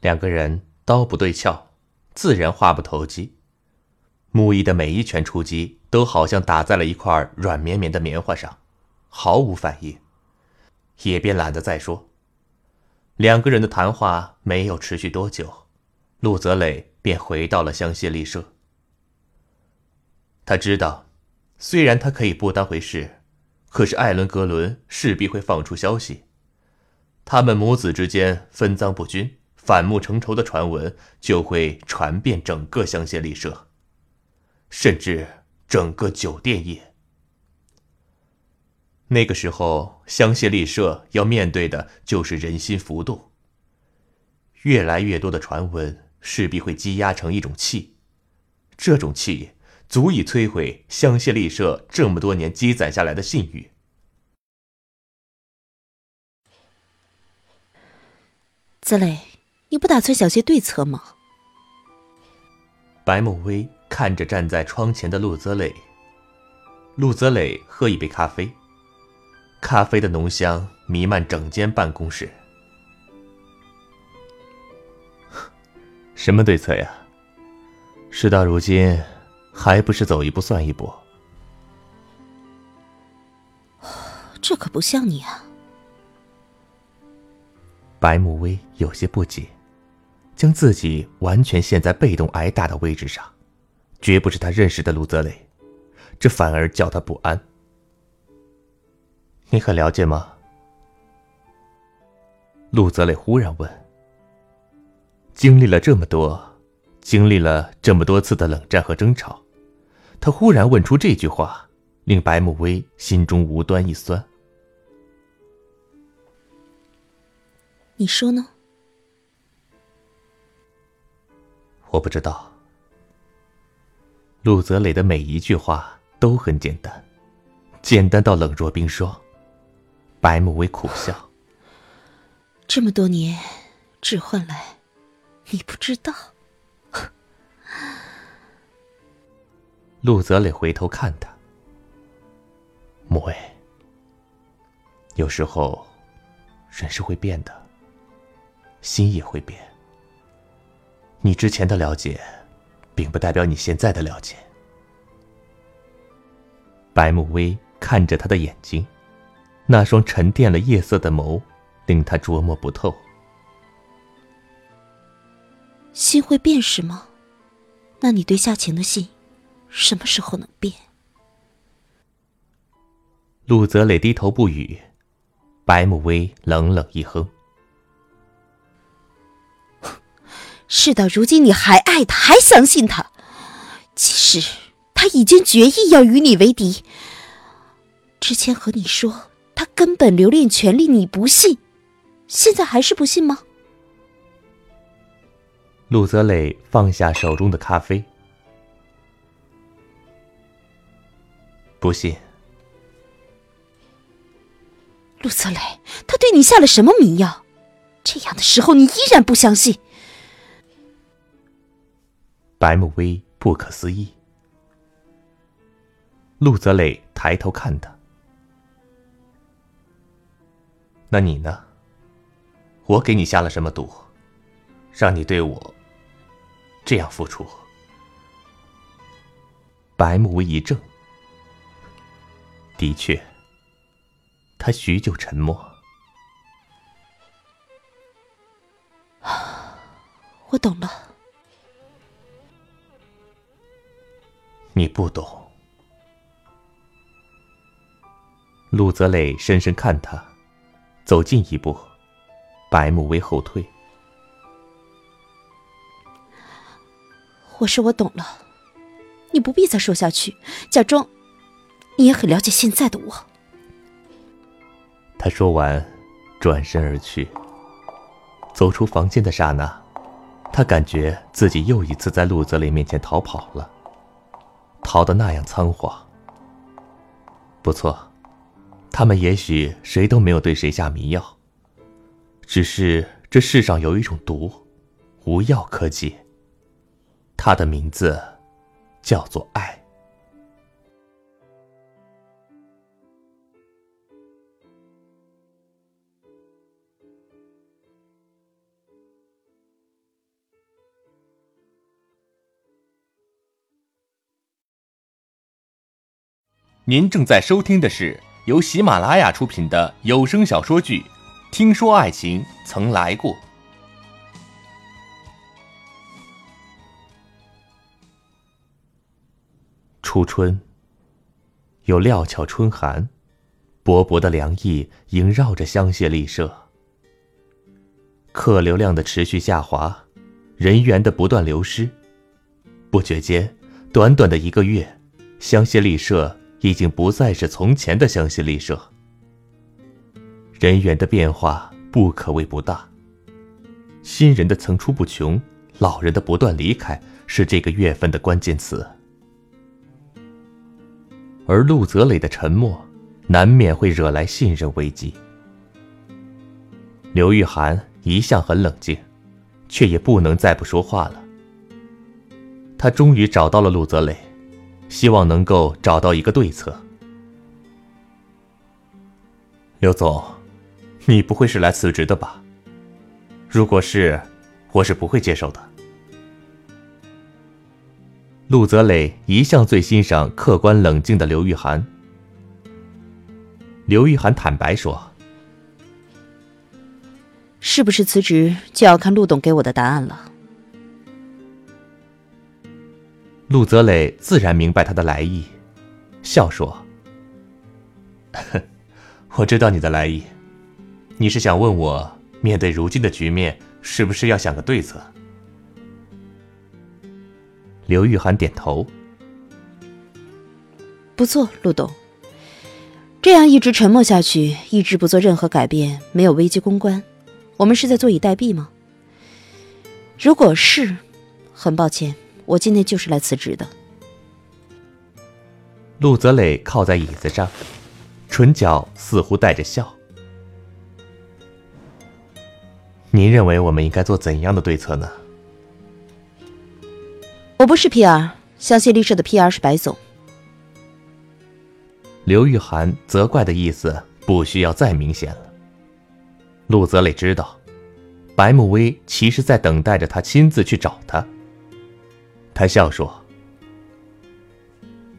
两个人刀不对鞘，自然话不投机。木易的每一拳出击，都好像打在了一块软绵绵的棉花上，毫无反应，也便懒得再说。两个人的谈话没有持续多久，陆泽磊便回到了香榭丽舍。他知道，虽然他可以不当回事，可是艾伦格伦势必会放出消息，他们母子之间分赃不均。反目成仇的传闻就会传遍整个香榭丽舍，甚至整个酒店业。那个时候，香榭丽舍要面对的就是人心浮动。越来越多的传闻势必会积压成一种气，这种气足以摧毁香榭丽舍这么多年积攒下来的信誉。子磊。你不打算想些对策吗？白慕薇看着站在窗前的陆泽磊。陆泽磊喝一杯咖啡，咖啡的浓香弥漫整间办公室。什么对策呀？事到如今，还不是走一步算一步？这可不像你啊！白慕薇有些不解。将自己完全陷在被动挨打的位置上，绝不是他认识的陆泽磊，这反而叫他不安。你很了解吗？陆泽磊忽然问。经历了这么多，经历了这么多次的冷战和争吵，他忽然问出这句话，令白慕薇心中无端一酸。你说呢？我不知道。陆泽磊的每一句话都很简单，简单到冷若冰霜。白慕薇苦笑。这么多年，只换来你不知道。陆泽磊回头看他，慕薇，有时候人是会变的，心也会变。你之前的了解，并不代表你现在的了解。白慕薇看着他的眼睛，那双沉淀了夜色的眸，令他琢磨不透。心会变是吗？那你对夏晴的心，什么时候能变？陆泽磊低头不语，白慕薇冷冷一哼。事到如今，你还爱他，还相信他。其实他已经决意要与你为敌。之前和你说他根本留恋权力，你不信，现在还是不信吗？陆泽磊放下手中的咖啡，不信。陆泽磊，他对你下了什么迷药？这样的时候，你依然不相信？白慕薇不可思议。陆泽磊抬头看他，那你呢？我给你下了什么毒，让你对我这样付出？白慕薇一怔，的确。他许久沉默。我懂了。你不懂。陆泽磊深深看他，走近一步，白目微后退。我说我懂了，你不必再说下去，假装你也很了解现在的我。他说完，转身而去。走出房间的刹那，他感觉自己又一次在陆泽磊面前逃跑了，逃得那样仓皇。不错，他们也许谁都没有对谁下迷药，只是这世上有一种毒，无药可解。它的名字，叫做爱。您正在收听的是由喜马拉雅出品的有声小说剧《听说爱情曾来过》。初春，有料峭春寒，薄薄的凉意萦绕着香榭丽舍。客流量的持续下滑，人员的不断流失，不觉间，短短的一个月，香榭丽舍。已经不再是从前的香榭丽舍，人员的变化不可谓不大。新人的层出不穷，老人的不断离开是这个月份的关键词。而陆泽磊的沉默，难免会惹来信任危机。刘玉涵一向很冷静，却也不能再不说话了。他终于找到了陆泽磊。希望能够找到一个对策。刘总，你不会是来辞职的吧？如果是，我是不会接受的。陆泽磊一向最欣赏客观冷静的刘玉涵。刘玉涵坦白说：“是不是辞职，就要看陆董给我的答案了。”陆泽磊自然明白他的来意，笑说：“ 我知道你的来意，你是想问我面对如今的局面，是不是要想个对策？”刘玉涵点头：“不错，陆董。这样一直沉默下去，一直不做任何改变，没有危机公关，我们是在坐以待毙吗？如果是，很抱歉。”我今天就是来辞职的。陆泽磊靠在椅子上，唇角似乎带着笑。您认为我们应该做怎样的对策呢？我不是 P.R. 相信丽舍的 P.R. 是白总。刘玉涵责怪的意思不需要再明显了。陆泽磊知道，白慕薇其实在等待着他亲自去找他。他笑说：“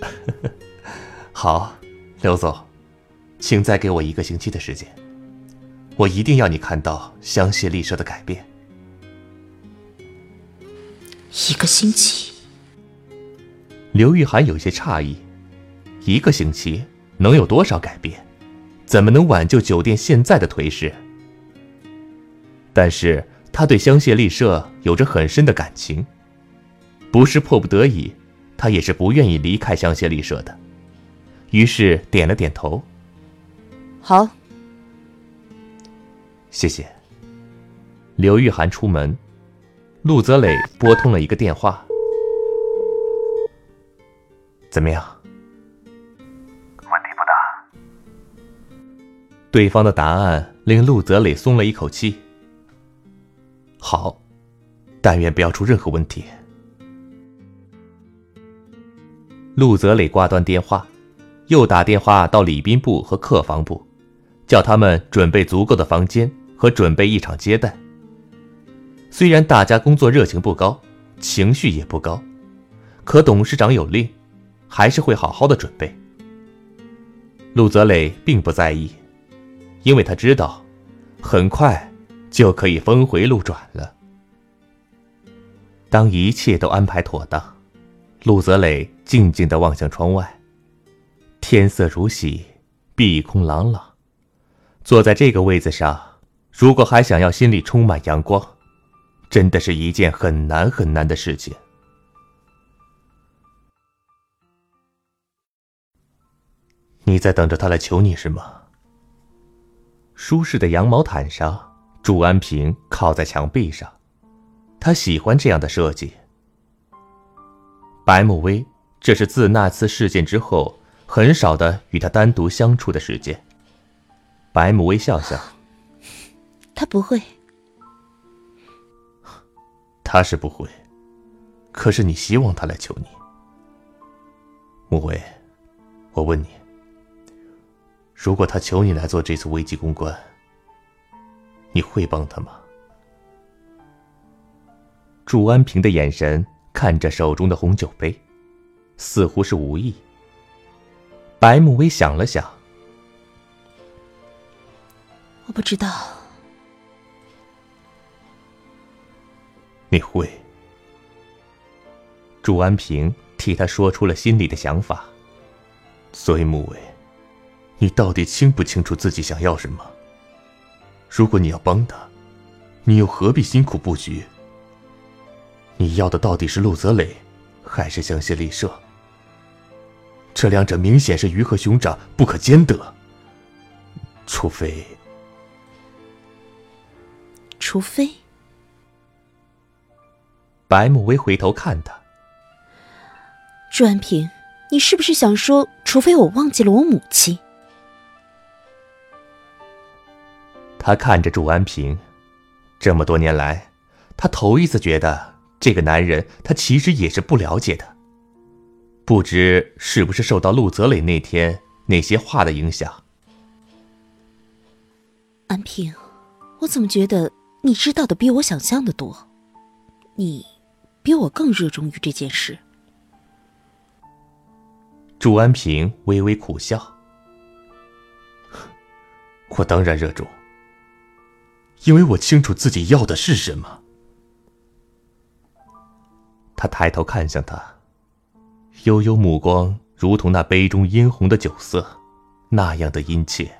好，刘总，请再给我一个星期的时间，我一定要你看到香榭丽舍的改变。”一个星期，刘玉涵有些诧异：一个星期能有多少改变？怎么能挽救酒店现在的颓势？但是他对香榭丽舍有着很深的感情，不是迫不得已，他也是不愿意离开香榭丽舍的。于是点了点头。好，谢谢。刘玉涵出门，陆泽磊拨通了一个电话。怎么样？问题不大。对方的答案令陆泽磊松了一口气。好，但愿不要出任何问题。陆泽磊挂断电话，又打电话到礼宾部和客房部，叫他们准备足够的房间和准备一场接待。虽然大家工作热情不高，情绪也不高，可董事长有令，还是会好好的准备。陆泽磊并不在意，因为他知道，很快。就可以峰回路转了。当一切都安排妥当，陆泽磊静静的望向窗外，天色如洗，碧空朗朗。坐在这个位子上，如果还想要心里充满阳光，真的是一件很难很难的事情。你在等着他来求你是吗？舒适的羊毛毯上。祝安平靠在墙壁上，他喜欢这样的设计。白慕薇，这是自那次事件之后很少的与他单独相处的时间。白慕薇笑笑，他不会，他是不会，可是你希望他来求你。慕薇，我问你，如果他求你来做这次危机公关？你会帮他吗？祝安平的眼神看着手中的红酒杯，似乎是无意。白慕薇想了想，我不知道。你会？祝安平替他说出了心里的想法。所以，慕薇，你到底清不清楚自己想要什么？如果你要帮他，你又何必辛苦布局？你要的到底是陆泽磊，还是香榭丽舍？这两者明显是鱼和熊掌，不可兼得。除非，除非，白慕薇回头看他，朱安平，你是不是想说，除非我忘记了我母亲？他看着祝安平，这么多年来，他头一次觉得这个男人，他其实也是不了解的。不知是不是受到陆泽磊那天那些话的影响。安平，我怎么觉得你知道的比我想象的多？你比我更热衷于这件事。祝安平微微苦笑：“我当然热衷。”因为我清楚自己要的是什么。他抬头看向他，悠悠目光如同那杯中殷红的酒色，那样的殷切。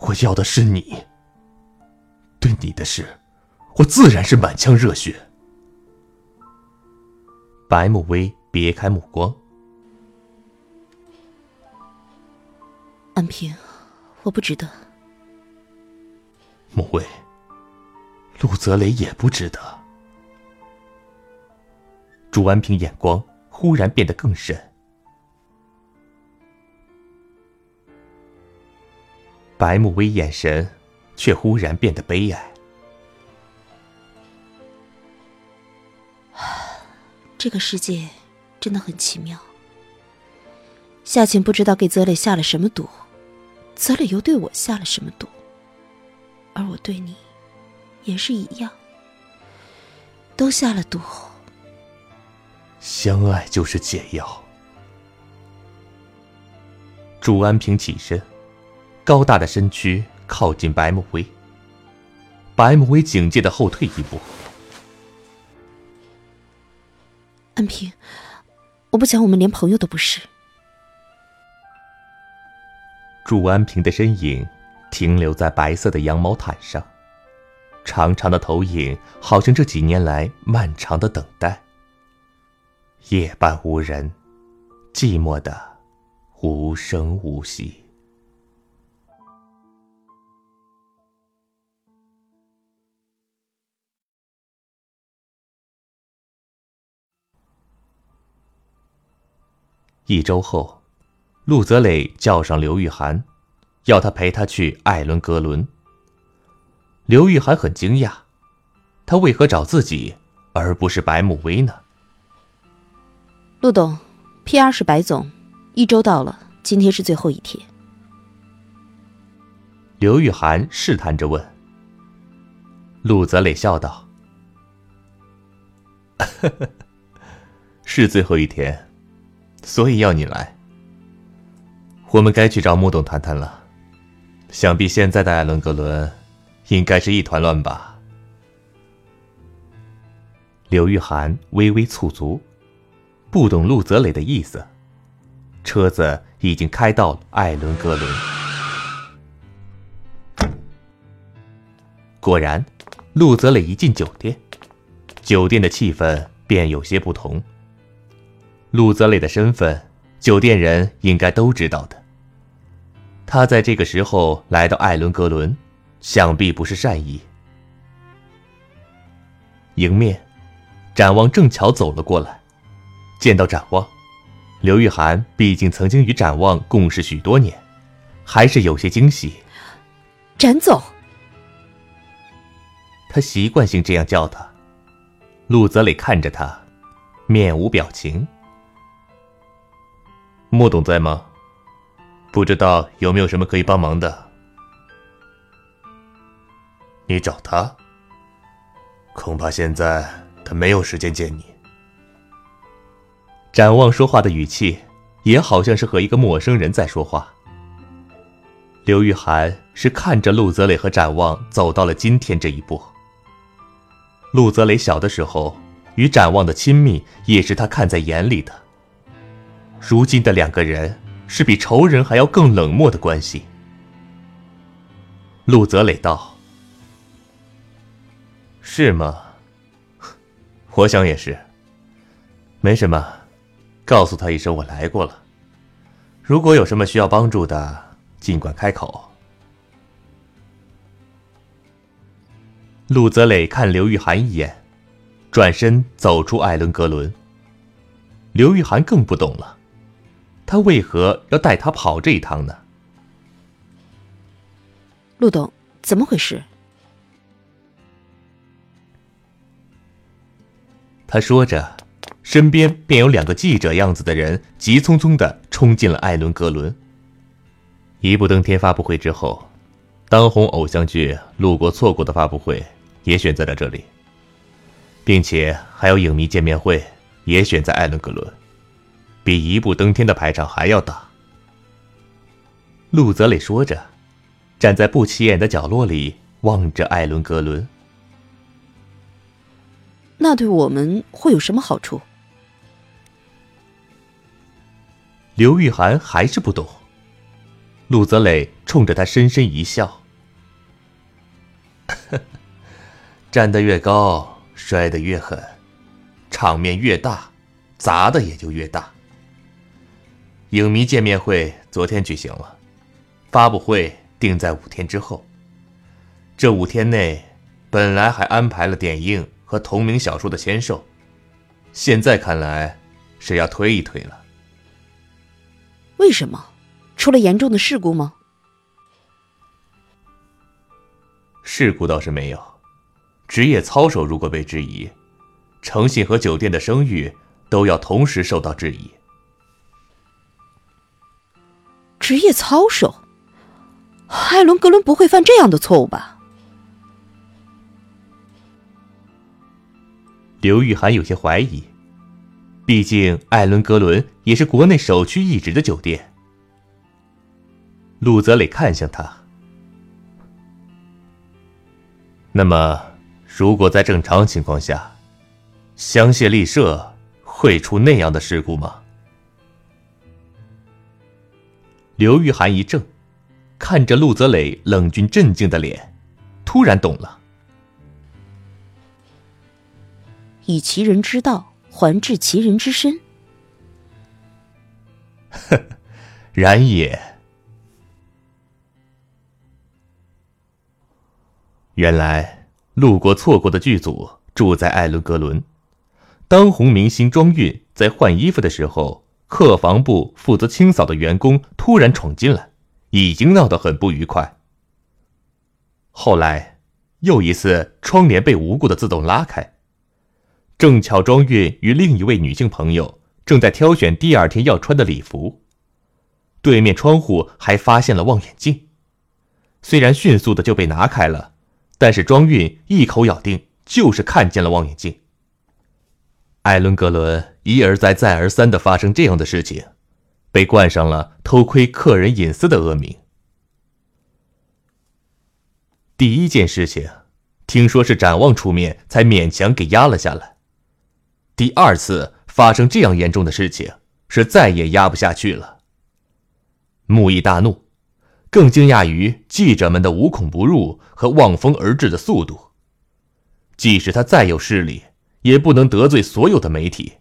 我要的是你。对你的事，我自然是满腔热血。白慕薇别开目光，安平，我不值得。穆卫，陆泽雷也不值得。朱安平眼光忽然变得更深，白慕薇眼神却忽然变得悲哀。这个世界真的很奇妙。夏晴不知道给泽磊下了什么毒，泽磊又对我下了什么毒。而我对你，也是一样，都下了毒。相爱就是解药。祝安平起身，高大的身躯靠近白慕威。白慕威警戒的后退一步。安平，我不想我们连朋友都不是。祝安平的身影。停留在白色的羊毛毯上，长长的投影，好像这几年来漫长的等待。夜半无人，寂寞的无声无息。一周后，陆泽磊叫上刘玉涵，要他陪他去艾伦格伦。刘玉涵很惊讶，他为何找自己而不是白慕薇呢？陆董，P.R. 是白总，一周到了，今天是最后一天。刘玉涵试探着问。陆泽磊笑道：“是最后一天。”所以要你来，我们该去找穆董谈谈了。想必现在的艾伦格伦，应该是一团乱吧？刘玉涵微微蹙足，不懂陆泽磊的意思。车子已经开到艾伦格伦。果然，陆泽磊一进酒店，酒店的气氛便有些不同。陆泽磊的身份，酒店人应该都知道的。他在这个时候来到艾伦格伦，想必不是善意。迎面，展望正巧走了过来，见到展望，刘玉涵毕竟曾经与展望共事许多年，还是有些惊喜。展总，他习惯性这样叫他。陆泽磊看着他，面无表情。穆董在吗？不知道有没有什么可以帮忙的？你找他？恐怕现在他没有时间见你。展望说话的语气，也好像是和一个陌生人在说话。刘玉涵是看着陆泽磊和展望走到了今天这一步。陆泽磊小的时候与展望的亲密，也是他看在眼里的。如今的两个人是比仇人还要更冷漠的关系。陆泽磊道：“是吗？我想也是。没什么，告诉他一声我来过了。如果有什么需要帮助的，尽管开口。”陆泽磊看刘玉涵一眼，转身走出艾伦格伦。刘玉涵更不懂了。他为何要带他跑这一趟呢？陆董，怎么回事？他说着，身边便有两个记者样子的人急匆匆的冲进了艾伦格伦。一步登天发布会之后，当红偶像剧路过错过的发布会也选在了这里，并且还有影迷见面会也选在艾伦格伦。比一步登天的排场还要大。陆泽磊说着，站在不起眼的角落里望着艾伦格伦。那对我们会有什么好处？刘玉涵还是不懂。陆泽磊冲着他深深一笑：“ 站得越高，摔得越狠，场面越大，砸的也就越大。”影迷见面会昨天举行了，发布会定在五天之后。这五天内，本来还安排了点映和同名小说的签售，现在看来是要推一推了。为什么？出了严重的事故吗？事故倒是没有，职业操守如果被质疑，诚信和酒店的声誉都要同时受到质疑。职业操守，艾伦格伦不会犯这样的错误吧？刘玉涵有些怀疑，毕竟艾伦格伦也是国内首屈一指的酒店。陆泽磊看向他，那么，如果在正常情况下，香榭丽舍会出那样的事故吗？刘玉涵一怔，看着陆泽磊冷峻镇静的脸，突然懂了，以其人之道还治其人之身。呵，然也。原来路过错过的剧组住在艾伦格伦，当红明星庄韵在换衣服的时候，客房部负责清扫的员工突然闯进来，已经闹得很不愉快。后来又一次窗帘被无故的自动拉开，正巧庄韵与另一位女性朋友正在挑选第二天要穿的礼服，对面窗户还发现了望远镜，虽然迅速的就被拿开了。但是庄韵一口咬定就是看见了望远镜。艾伦格伦一而再、再而三的发生这样的事情，被冠上了偷窥客人隐私的恶名。第一件事情，听说是展望出面才勉强给压了下来。第二次发生这样严重的事情，是再也压不下去了。木易大怒。更惊讶于记者们的无孔不入和望风而至的速度。即使他再有势力，也不能得罪所有的媒体。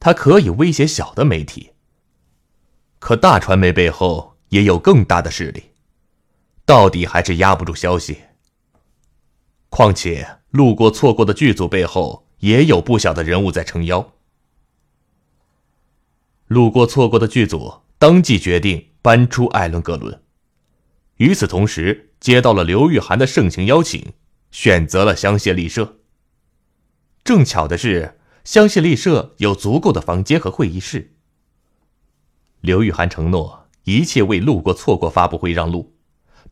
他可以威胁小的媒体，可大传媒背后也有更大的势力，到底还是压不住消息。况且路过错过的剧组背后也有不小的人物在撑腰。路过错过的剧组当即决定。搬出艾伦格伦，与此同时，接到了刘玉涵的盛情邀请，选择了香榭丽舍。正巧的是，香榭丽舍有足够的房间和会议室。刘玉涵承诺一切为路过错过发布会让路，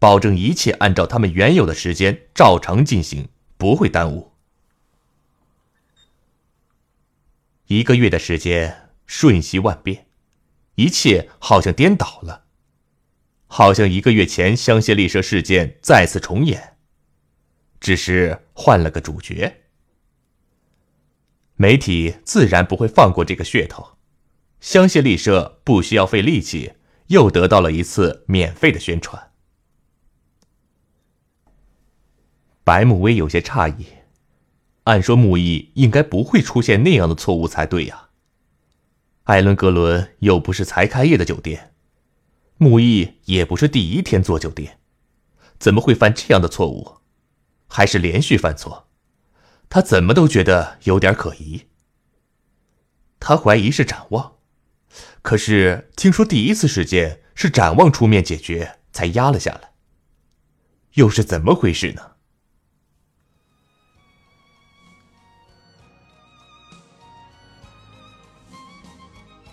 保证一切按照他们原有的时间照常进行，不会耽误。一个月的时间，瞬息万变。一切好像颠倒了，好像一个月前香榭丽舍事件再次重演，只是换了个主角。媒体自然不会放过这个噱头，香榭丽舍不需要费力气，又得到了一次免费的宣传。白慕薇有些诧异，按说木易应该不会出现那样的错误才对呀。艾伦格伦又不是才开业的酒店，木易也不是第一天做酒店，怎么会犯这样的错误？还是连续犯错？他怎么都觉得有点可疑。他怀疑是展望，可是听说第一次事件是展望出面解决，才压了下来，又是怎么回事呢？